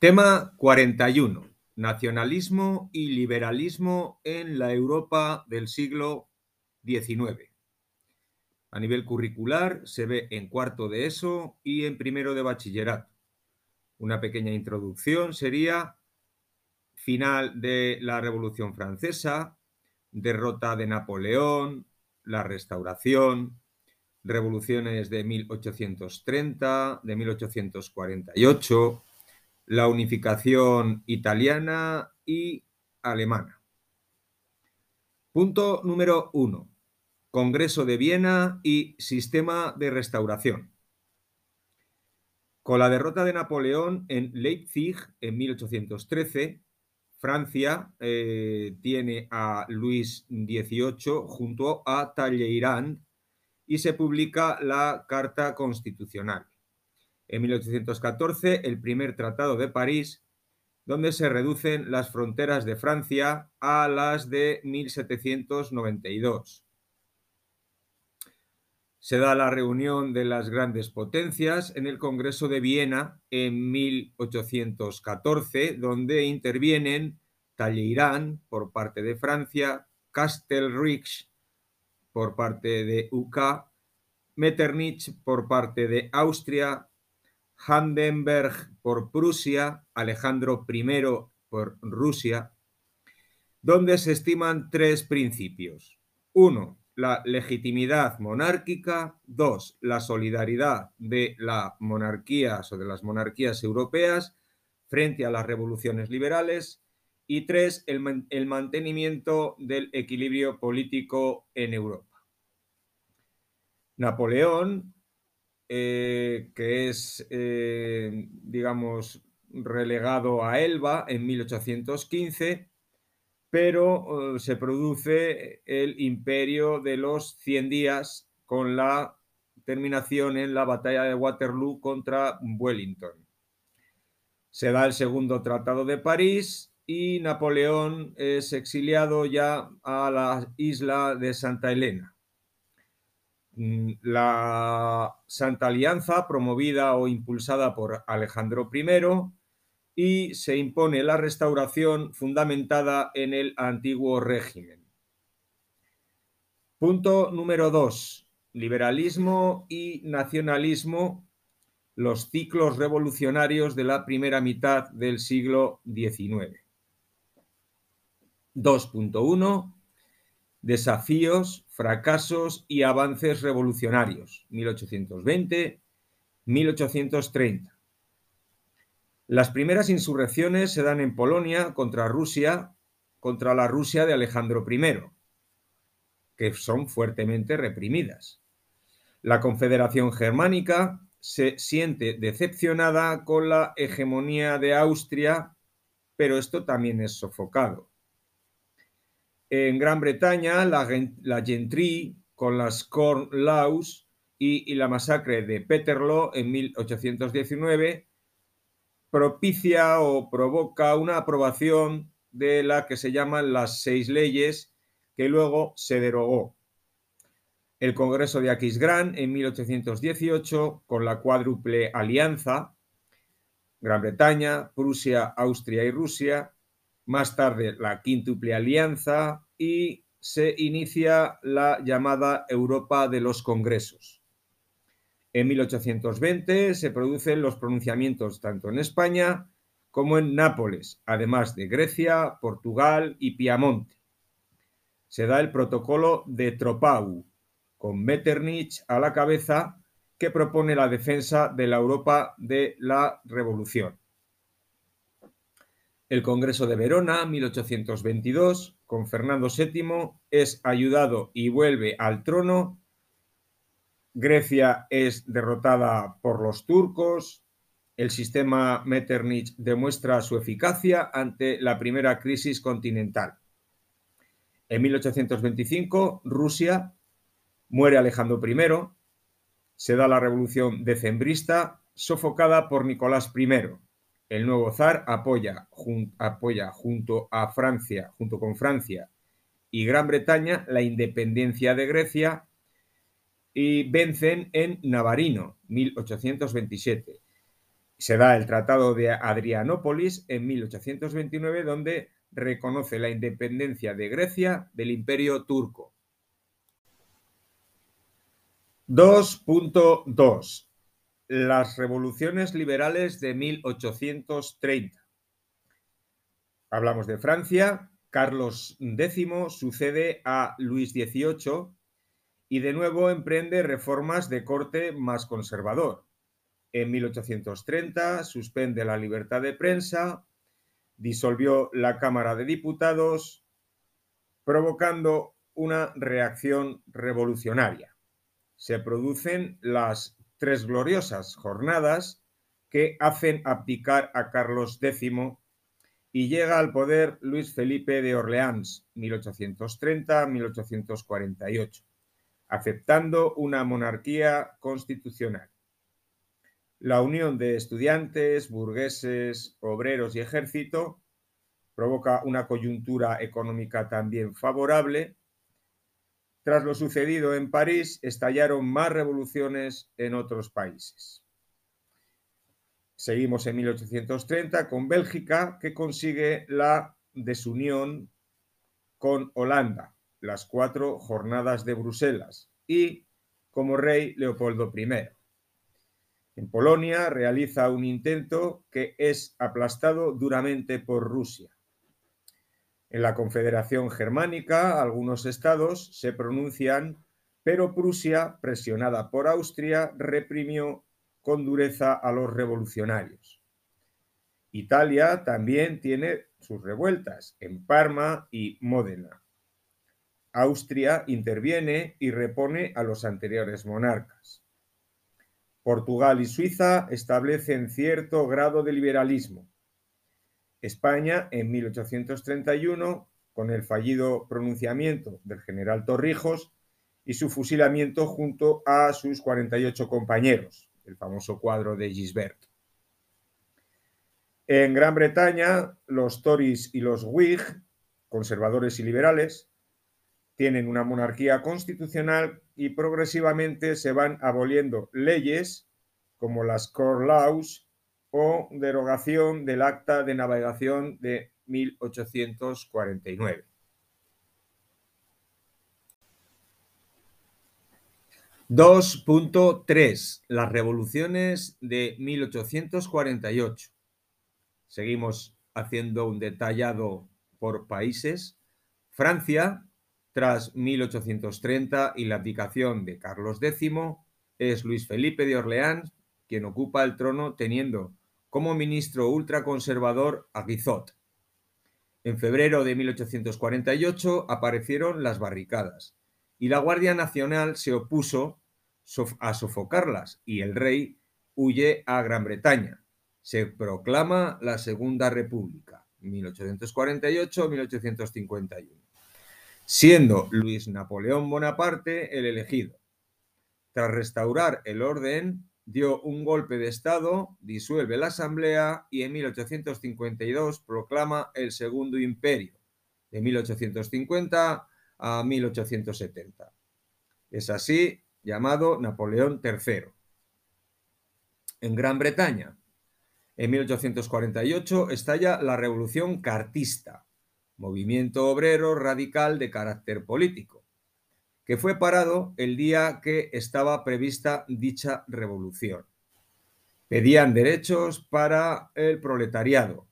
Tema 41. Nacionalismo y liberalismo en la Europa del siglo XIX. A nivel curricular se ve en cuarto de ESO y en primero de bachillerato. Una pequeña introducción sería final de la Revolución Francesa, derrota de Napoleón, la restauración, revoluciones de 1830, de 1848, la unificación italiana y alemana. Punto número uno. Congreso de Viena y sistema de restauración. Con la derrota de Napoleón en Leipzig en 1813, Francia eh, tiene a Luis XVIII junto a Talleyrand y se publica la Carta Constitucional. En 1814, el primer Tratado de París, donde se reducen las fronteras de Francia a las de 1792. Se da la reunión de las grandes potencias en el Congreso de Viena en 1814, donde intervienen Talleyrand por parte de Francia, Castelrich por parte de UK, Metternich por parte de Austria, Handenberg por Prusia, Alejandro I por Rusia, donde se estiman tres principios. Uno, la legitimidad monárquica. Dos, la solidaridad de las monarquías o de las monarquías europeas frente a las revoluciones liberales. Y tres, el, mantenimiento del equilibrio político en Europa. Napoleón, eh, que es, eh, digamos, relegado a Elba en 1815, pero eh, se produce el imperio de los 100 días con la terminación en la batalla de Waterloo contra Wellington. Se da el segundo Tratado de París y Napoleón es exiliado ya a la isla de Santa Elena. Mm, la Santa Alianza, promovida o impulsada por Alejandro I, y se impone la restauración fundamentada en el antiguo régimen. Punto número 2. Liberalismo y nacionalismo, los ciclos revolucionarios de la primera mitad del siglo XIX. 2.1 Desafíos, fracasos y avances revolucionarios 1820-1830. Las primeras insurrecciones se dan en Polonia contra Rusia, contra la Rusia de Alejandro I, que son fuertemente reprimidas. La Confederación Germánica se siente decepcionada con la hegemonía de Austria, pero esto también es sofocado. En Gran Bretaña, la, Gentry con las Corn Laws y, la masacre de Peterloo en 1819 propicia o provoca una aprobación de la que se llaman las seis leyes que luego se derogó. El Congreso de Aquisgrán en 1818 con la cuádruple alianza Gran Bretaña, Prusia, Austria y Rusia más tarde la quíntuple alianza y se inicia la llamada Europa de los Congresos. En 1820 se producen los pronunciamientos tanto en España como en Nápoles, además de Grecia, Portugal y Piamonte. Se da el protocolo de Tropau, con Metternich a la cabeza, que propone la defensa de la Europa de la Revolución. El Congreso de Verona, 1822, con Fernando VII, es ayudado y vuelve al trono. Grecia es derrotada por los turcos. El sistema Metternich demuestra su eficacia ante la primera crisis continental. En 1825, Rusia muere Alejandro I, se da la revolución decembrista sofocada por Nicolás I el nuevo zar apoya, junto a Francia, junto con Francia y Gran Bretaña la independencia de Grecia y vencen en Navarino, 1827. Se da el Tratado de Adrianópolis en 1829, donde reconoce la independencia de Grecia del Imperio turco. 2.2. Las revoluciones liberales de 1830. Hablamos de Francia. Carlos X sucede a Luis XVIII y de nuevo emprende reformas de corte más conservador. En 1830 suspende la libertad de prensa, disolvió la Cámara de Diputados, provocando una reacción revolucionaria. Se producen las tres gloriosas jornadas que hacen abdicar a Carlos X y llega al poder Luis Felipe de Orleans, 1830-1848, aceptando una monarquía constitucional. La unión de estudiantes, burgueses, obreros y ejército provoca una coyuntura económica también favorable. Tras lo sucedido en París, estallaron más revoluciones en otros países. Seguimos en 1830 con Bélgica, que consigue la desunión con Holanda, las cuatro jornadas de Bruselas, y como rey Leopoldo I. En Polonia realiza un intento que es aplastado duramente por Rusia. En la Confederación Germánica, algunos estados se pronuncian, pero Prusia, presionada por Austria, reprimió con dureza a los revolucionarios. Italia también tiene sus revueltas en Parma y Módena. Austria interviene y repone a los anteriores monarcas. Portugal y Suiza establecen cierto grado de liberalismo. España, en 1831, con el fallido pronunciamiento del general Torrijos y su fusilamiento junto a sus 48 compañeros, el famoso cuadro de Gisbert. En Gran Bretaña, los Tories y los Whig, conservadores y liberales, tienen una monarquía constitucional y progresivamente se van aboliendo leyes como las Core Laws o derogación del Acta de Navegación de 1849. ...2.3... Las revoluciones de 1848. Seguimos haciendo un detallado por países. Francia, tras 1830 y la abdicación de Carlos X, es Luis Felipe de Orleans quien ocupa el trono teniendo como ministro ultraconservador a Guizot. En febrero de 1848 aparecieron las barricadas y la Guardia Nacional se opuso a sofocarlas y el rey huye a Gran Bretaña. Se proclama la Segunda República, 1848-1851 siendo Luis Napoleón Bonaparte el elegido. Tras restaurar el orden, dio un golpe de Estado, disuelve la Asamblea y en 1852 proclama el Segundo Imperio, de 1850 a 1870. Es así llamado Napoleón III. En Gran Bretaña, en 1848 estalla la Revolución Cartista, movimiento obrero radical de carácter político, que fue parado el día que estaba prevista dicha revolución. Pedían derechos para el proletariado,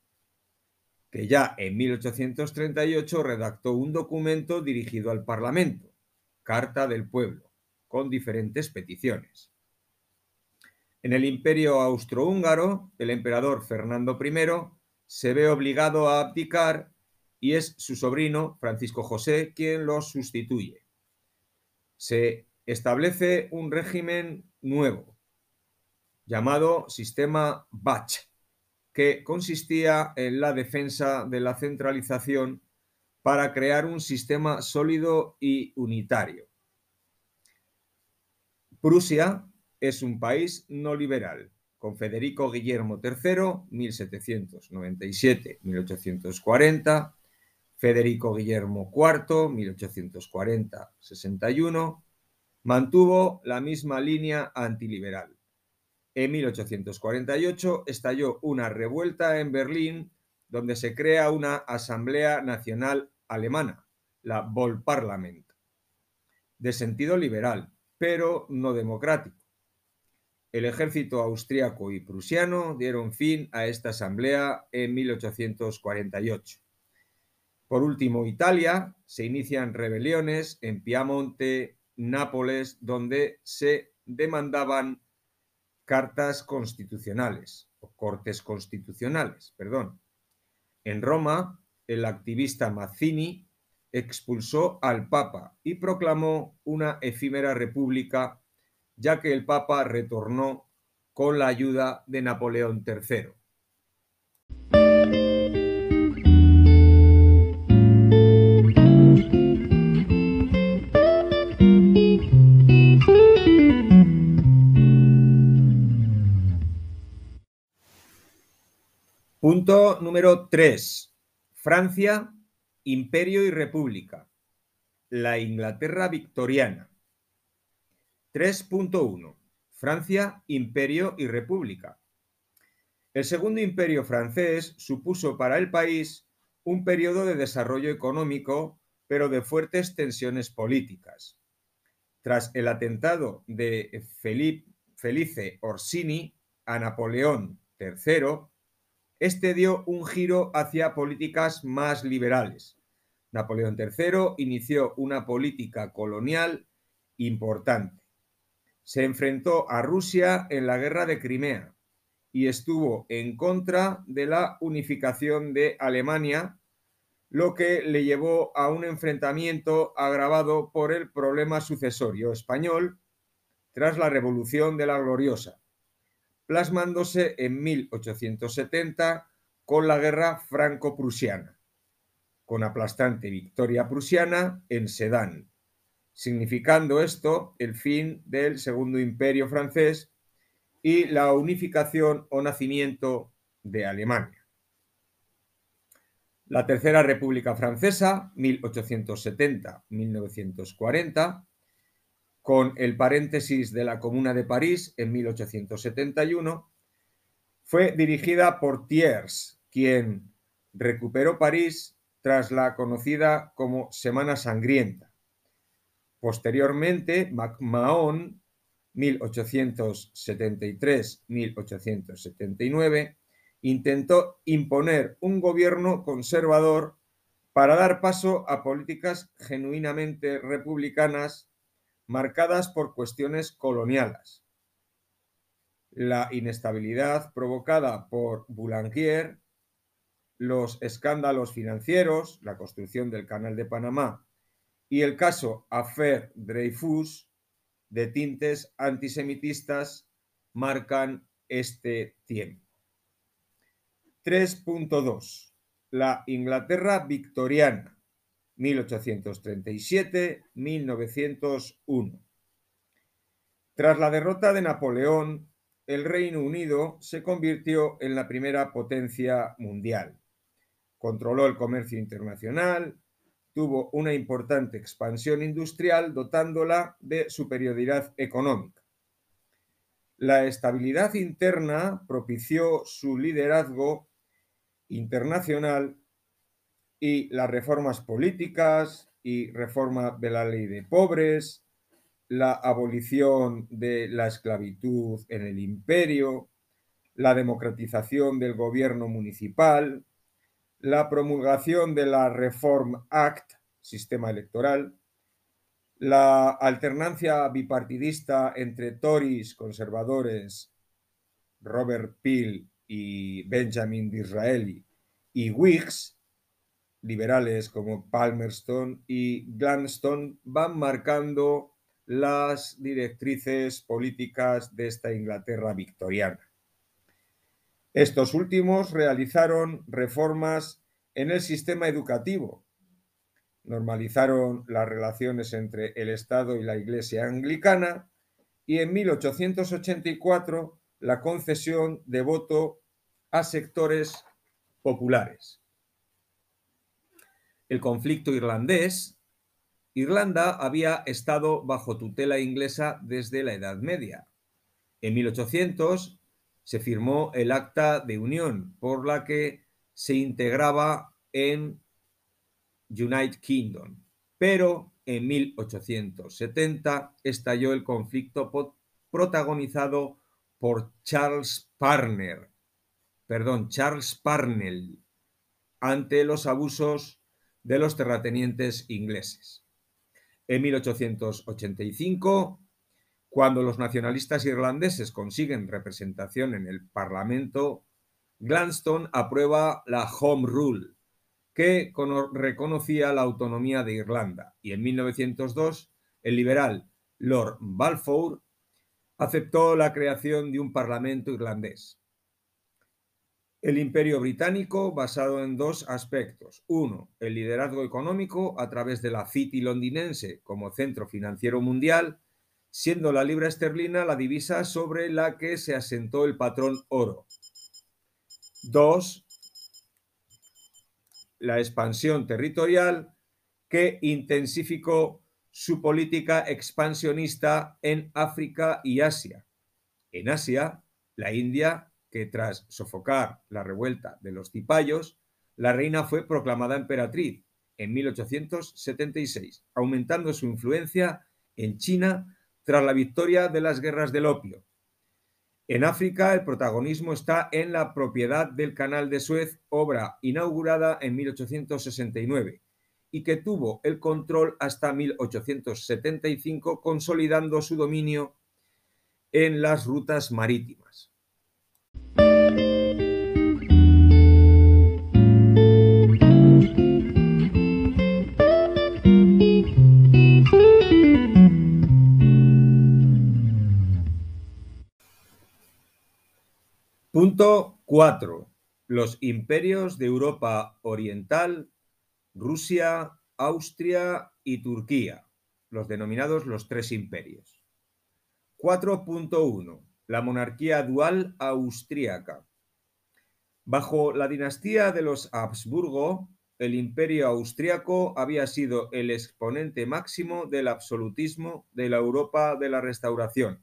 que ya en 1838 redactó un documento dirigido al Parlamento, Carta del Pueblo, con diferentes peticiones. En el imperio austrohúngaro, el emperador Fernando I se ve obligado a abdicar y es su sobrino, Francisco José, quien lo sustituye. Se establece un régimen nuevo, llamado sistema Bach, que consistía en la defensa de la centralización para crear un sistema sólido y unitario. Prusia es un país no liberal, con Federico Guillermo III, 1797-1840, Federico Guillermo IV, 1840-61, mantuvo la misma línea antiliberal. En 1848 estalló una revuelta en Berlín donde se crea una Asamblea Nacional Alemana, la Volksparlament, de sentido liberal, pero no democrático. El ejército austríaco y prusiano dieron fin a esta asamblea en 1848. Por último, Italia, se inician rebeliones en Piamonte, Nápoles, donde se demandaban cartas constitucionales, o cortes constitucionales, perdón. En Roma, el activista Mazzini expulsó al Papa y proclamó una efímera república, ya que el Papa retornó con la ayuda de Napoleón III. Punto número 3. Francia, Imperio y República. La Inglaterra victoriana. 3.1. Francia, Imperio y República. El segundo imperio francés supuso para el país un periodo de desarrollo económico, pero de fuertes tensiones políticas. Tras el atentado de Felice Orsini a Napoleón III, este dio un giro hacia políticas más liberales. Napoleón III inició una política colonial importante. Se enfrentó a Rusia en la guerra de Crimea y estuvo en contra de la unificación de Alemania, lo que le llevó a un enfrentamiento agravado por el problema sucesorio español tras la Revolución de la Gloriosa plasmándose en 1870 con la guerra franco-prusiana, con aplastante victoria prusiana en Sedan, significando esto el fin del Segundo Imperio francés y la unificación o nacimiento de Alemania. La Tercera República Francesa, 1870-1940, con el paréntesis de la Comuna de París en 1871, fue dirigida por Thiers, quien recuperó París tras la conocida como Semana Sangrienta. Posteriormente, MacMahon, 1873-1879, intentó imponer un gobierno conservador para dar paso a políticas genuinamente republicanas marcadas por cuestiones coloniales. La inestabilidad provocada por Boulanger, los escándalos financieros, la construcción del Canal de Panamá y el caso Affair Dreyfus de tintes antisemitistas marcan este tiempo. 3.2. La Inglaterra victoriana 1837-1901. Tras la derrota de Napoleón, el Reino Unido se convirtió en la primera potencia mundial. Controló el comercio internacional, tuvo una importante expansión industrial dotándola de superioridad económica. La estabilidad interna propició su liderazgo internacional y las reformas políticas y reforma de la ley de pobres, la abolición de la esclavitud en el imperio, la democratización del gobierno municipal, la promulgación de la Reform Act, sistema electoral, la alternancia bipartidista entre Tories, conservadores, Robert Peel y Benjamin Disraeli, y Whigs, liberales como Palmerston y Gladstone van marcando las directrices políticas de esta Inglaterra victoriana. Estos últimos realizaron reformas en el sistema educativo, normalizaron las relaciones entre el Estado y la Iglesia anglicana y en 1884 la concesión de voto a sectores populares el conflicto irlandés, Irlanda había estado bajo tutela inglesa desde la Edad Media. En 1800 se firmó el Acta de Unión, por la que se integraba en United Kingdom. Pero en 1870 estalló el conflicto protagonizado por Charles Parner, perdón, Charles Parnell, ante los abusos de los terratenientes ingleses. En 1885, cuando los nacionalistas irlandeses consiguen representación en el Parlamento, Gladstone aprueba la Home Rule, que reconocía la autonomía de Irlanda, y en 1902 el liberal Lord Balfour aceptó la creación de un Parlamento irlandés. El imperio británico basado en dos aspectos. Uno, el liderazgo económico a través de la City londinense como centro financiero mundial, siendo la libra esterlina la divisa sobre la que se asentó el patrón oro. Dos, la expansión territorial que intensificó su política expansionista en África y Asia. En Asia, la India, que tras sofocar la revuelta de los cipayos, la reina fue proclamada emperatriz en 1876, aumentando su influencia en China tras la victoria de las guerras del opio. En África, el protagonismo está en la propiedad del Canal de Suez, obra inaugurada en 1869 y que tuvo el control hasta 1875, consolidando su dominio en las rutas marítimas. Punto 4. Los imperios de Europa Oriental Rusia, Austria y Turquía, los denominados los tres imperios. 4.1. La monarquía dual austríaca. Bajo la dinastía de los Habsburgo, el imperio austriaco había sido el exponente máximo del absolutismo de la Europa de la Restauración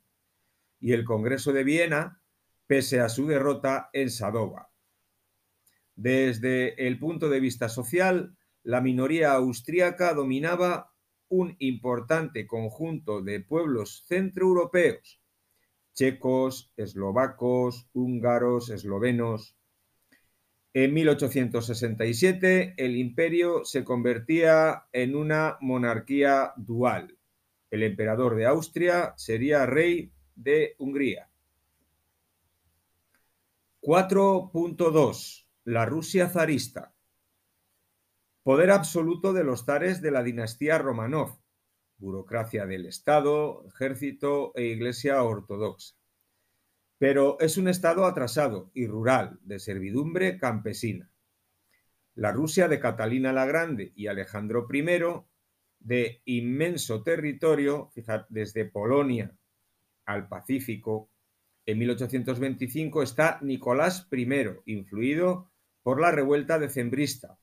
y el Congreso de Viena, pese a su derrota en Sadova. Desde el punto de vista social, la minoría austríaca dominaba un importante conjunto de pueblos centroeuropeos, checos, eslovacos, húngaros, eslovenos. En 1867 el imperio se convertía en una monarquía dual. El emperador de Austria sería rey de Hungría. 4.2. La Rusia zarista. Poder absoluto de los zares de la dinastía Romanov, burocracia del Estado, ejército e iglesia ortodoxa. Pero es un Estado atrasado y rural, de servidumbre campesina. La Rusia de Catalina la Grande y Alejandro I, de inmenso territorio, fíjate, desde Polonia al Pacífico, en 1825 está Nicolás I, influido por la revuelta decembrista,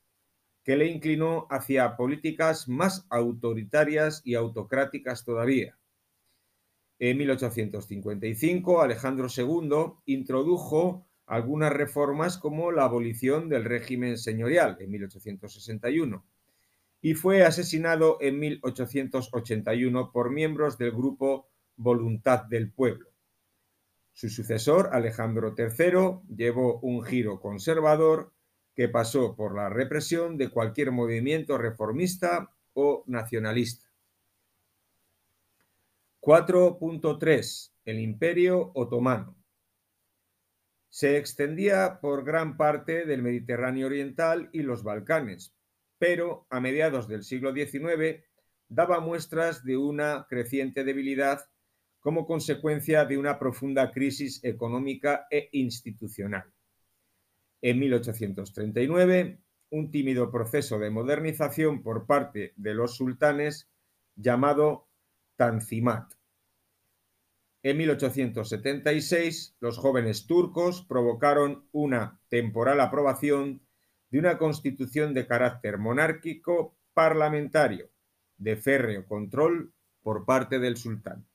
que le inclinó hacia políticas más autoritarias y autocráticas todavía. En 1855, Alejandro II introdujo algunas reformas como la abolición del régimen señorial en 1861 y fue asesinado en 1881 por miembros del grupo Voluntad del Pueblo. Su sucesor, Alejandro III, llevó un giro conservador que pasó por la represión de cualquier movimiento reformista o nacionalista. 4.3. El Imperio Otomano. Se extendía por gran parte del Mediterráneo Oriental y los Balcanes, pero a mediados del siglo XIX daba muestras de una creciente debilidad como consecuencia de una profunda crisis económica e institucional. En 1839, un tímido proceso de modernización por parte de los sultanes llamado Tanzimat. En 1876, los jóvenes turcos provocaron una temporal aprobación de una constitución de carácter monárquico parlamentario, de férreo control por parte del sultán.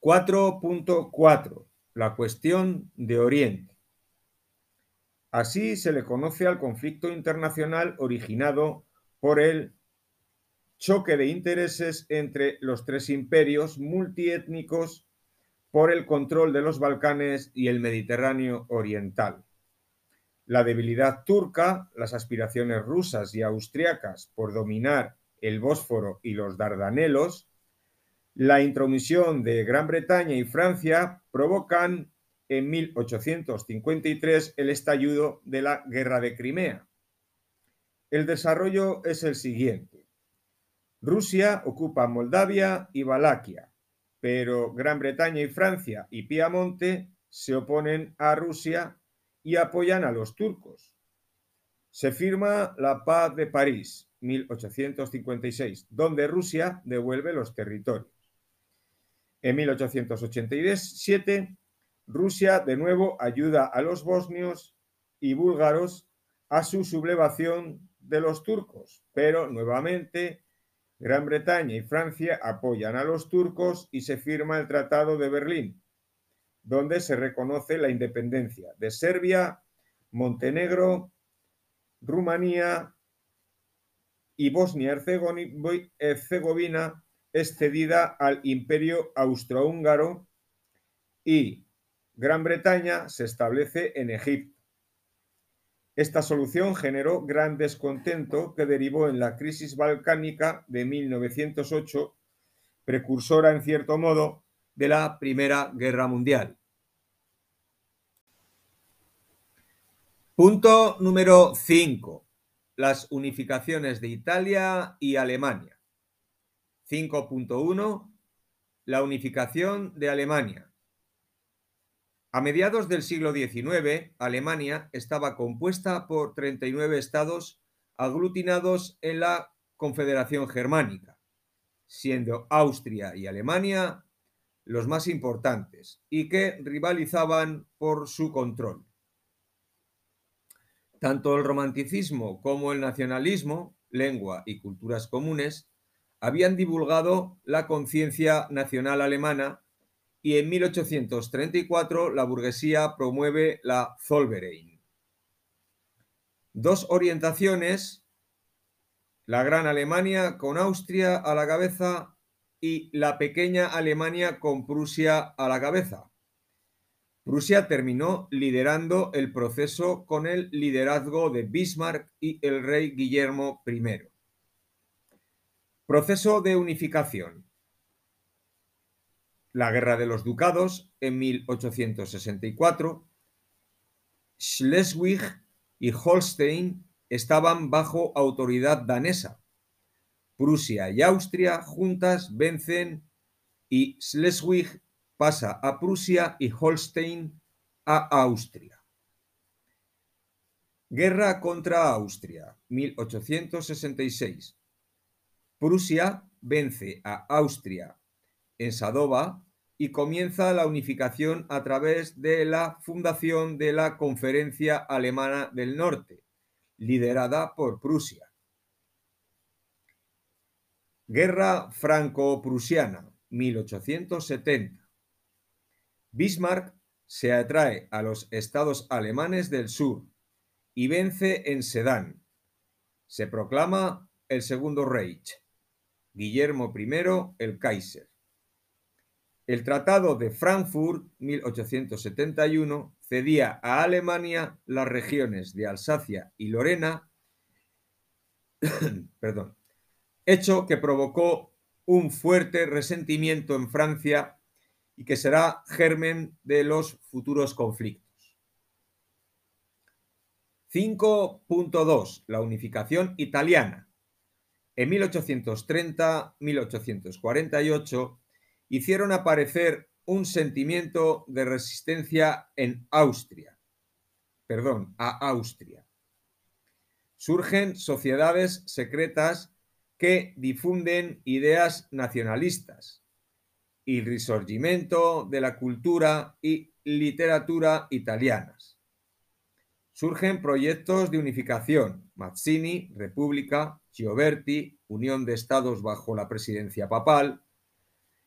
4.4. La cuestión de Oriente. Así se le conoce al conflicto internacional originado por el choque de intereses entre los tres imperios multiétnicos por el control de los Balcanes y el Mediterráneo oriental. La debilidad turca, las aspiraciones rusas y austriacas por dominar el Bósforo y los Dardanelos, la intromisión de Gran Bretaña y Francia provocan en 1853 el estallido de la Guerra de Crimea. El desarrollo es el siguiente. Rusia ocupa Moldavia y Valaquia, pero Gran Bretaña y Francia y Piamonte se oponen a Rusia y apoyan a los turcos. Se firma la Paz de París, 1856, donde Rusia devuelve los territorios. En 1887, Rusia de nuevo ayuda a los bosnios y búlgaros a su sublevación de los turcos, pero nuevamente Gran Bretaña y Francia apoyan a los turcos y se firma el Tratado de Berlín, donde se reconoce la independencia de Serbia, Montenegro, Rumanía y Bosnia-Herzegovina es cedida al Imperio Austrohúngaro y Gran Bretaña se establece en Egipto. Esta solución generó gran descontento que derivó en la crisis balcánica de 1908, precursora en cierto modo de la Primera Guerra Mundial. Punto número 5. Las unificaciones de Italia y Alemania. 5.1. La unificación de Alemania. A mediados del siglo XIX, Alemania estaba compuesta por 39 estados aglutinados en la Confederación Germánica, siendo Austria y Alemania los más importantes y que rivalizaban por su control. Tanto el romanticismo como el nacionalismo, lengua y culturas comunes, habían divulgado la conciencia nacional alemana y en 1834 la burguesía promueve la Zollverein. Dos orientaciones, la Gran Alemania con Austria a la cabeza y la pequeña Alemania con Prusia a la cabeza. Prusia terminó liderando el proceso con el liderazgo de Bismarck y el rey Guillermo I. Proceso de unificación la Guerra de los Ducados en 1864, Schleswig y Holstein estaban bajo autoridad danesa. Prusia y Austria juntas vencen y Schleswig pasa a Prusia y Holstein a Austria. Guerra contra Austria, 1866. Prusia vence a Austria en Sadova y comienza la unificación a través de la fundación de la Conferencia Alemana del Norte, liderada por Prusia. Guerra franco-prusiana, 1870. Bismarck se atrae a los estados alemanes del sur y vence en Sedán. Se proclama el Segundo Reich. Guillermo I el Kaiser. El Tratado de Frankfurt 1871 cedía a Alemania las regiones de Alsacia y Lorena, hecho que provocó un fuerte resentimiento en Francia y que será germen de los futuros conflictos. 5.2. La unificación italiana. En 1830-1848 hicieron aparecer un sentimiento de resistencia en Austria, perdón, a Austria. Surgen sociedades secretas que difunden ideas nacionalistas y el risorgimento de la cultura y literatura italianas. Surgen proyectos de unificación, Mazzini, República, Gioberti, Unión de Estados bajo la presidencia papal,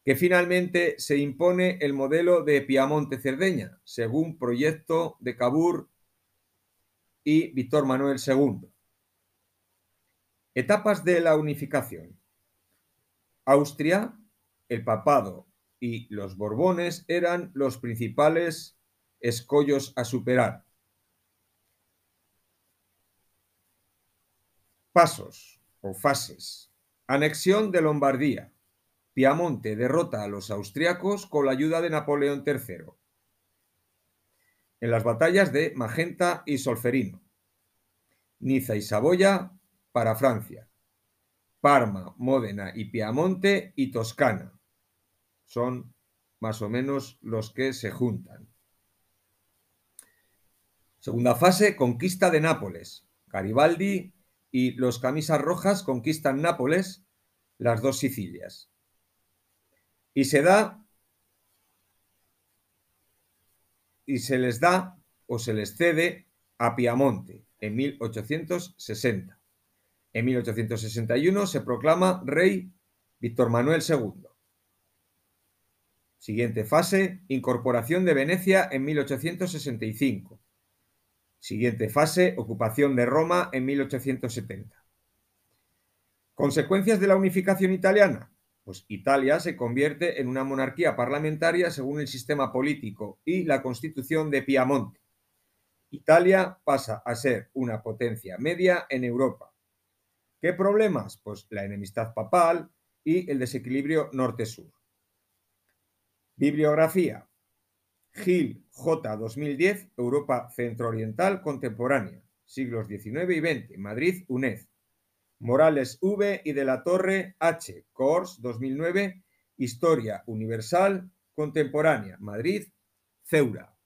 que finalmente se impone el modelo de Piamonte-Cerdeña, según proyecto de Cabur y Víctor Manuel II. Etapas de la unificación. Austria, el papado y los Borbones eran los principales escollos a superar. Pasos o fases. Anexión de Lombardía. Piamonte derrota a los austriacos con la ayuda de Napoleón III. En las batallas de Magenta y Solferino. Niza y Saboya para Francia. Parma, Módena y Piamonte y Toscana. Son más o menos los que se juntan. Segunda fase, conquista de Nápoles. Garibaldi y los camisas rojas conquistan Nápoles, las dos Sicilias. Y se da y se les da o se les cede a Piamonte en 1860. En 1861 se proclama rey Víctor Manuel II. Siguiente fase, incorporación de Venecia en 1865. Siguiente fase, ocupación de Roma en 1870. Consecuencias de la unificación italiana. Pues Italia se convierte en una monarquía parlamentaria según el sistema político y la constitución de Piamonte. Italia pasa a ser una potencia media en Europa. ¿Qué problemas? Pues la enemistad papal y el desequilibrio norte-sur. Bibliografía. Gil J. 2010, Europa Centro-Oriental Contemporánea, siglos XIX y XX, Madrid, UNED. Morales V. y de la Torre H. Cors 2009, Historia Universal Contemporánea, Madrid, Ceura.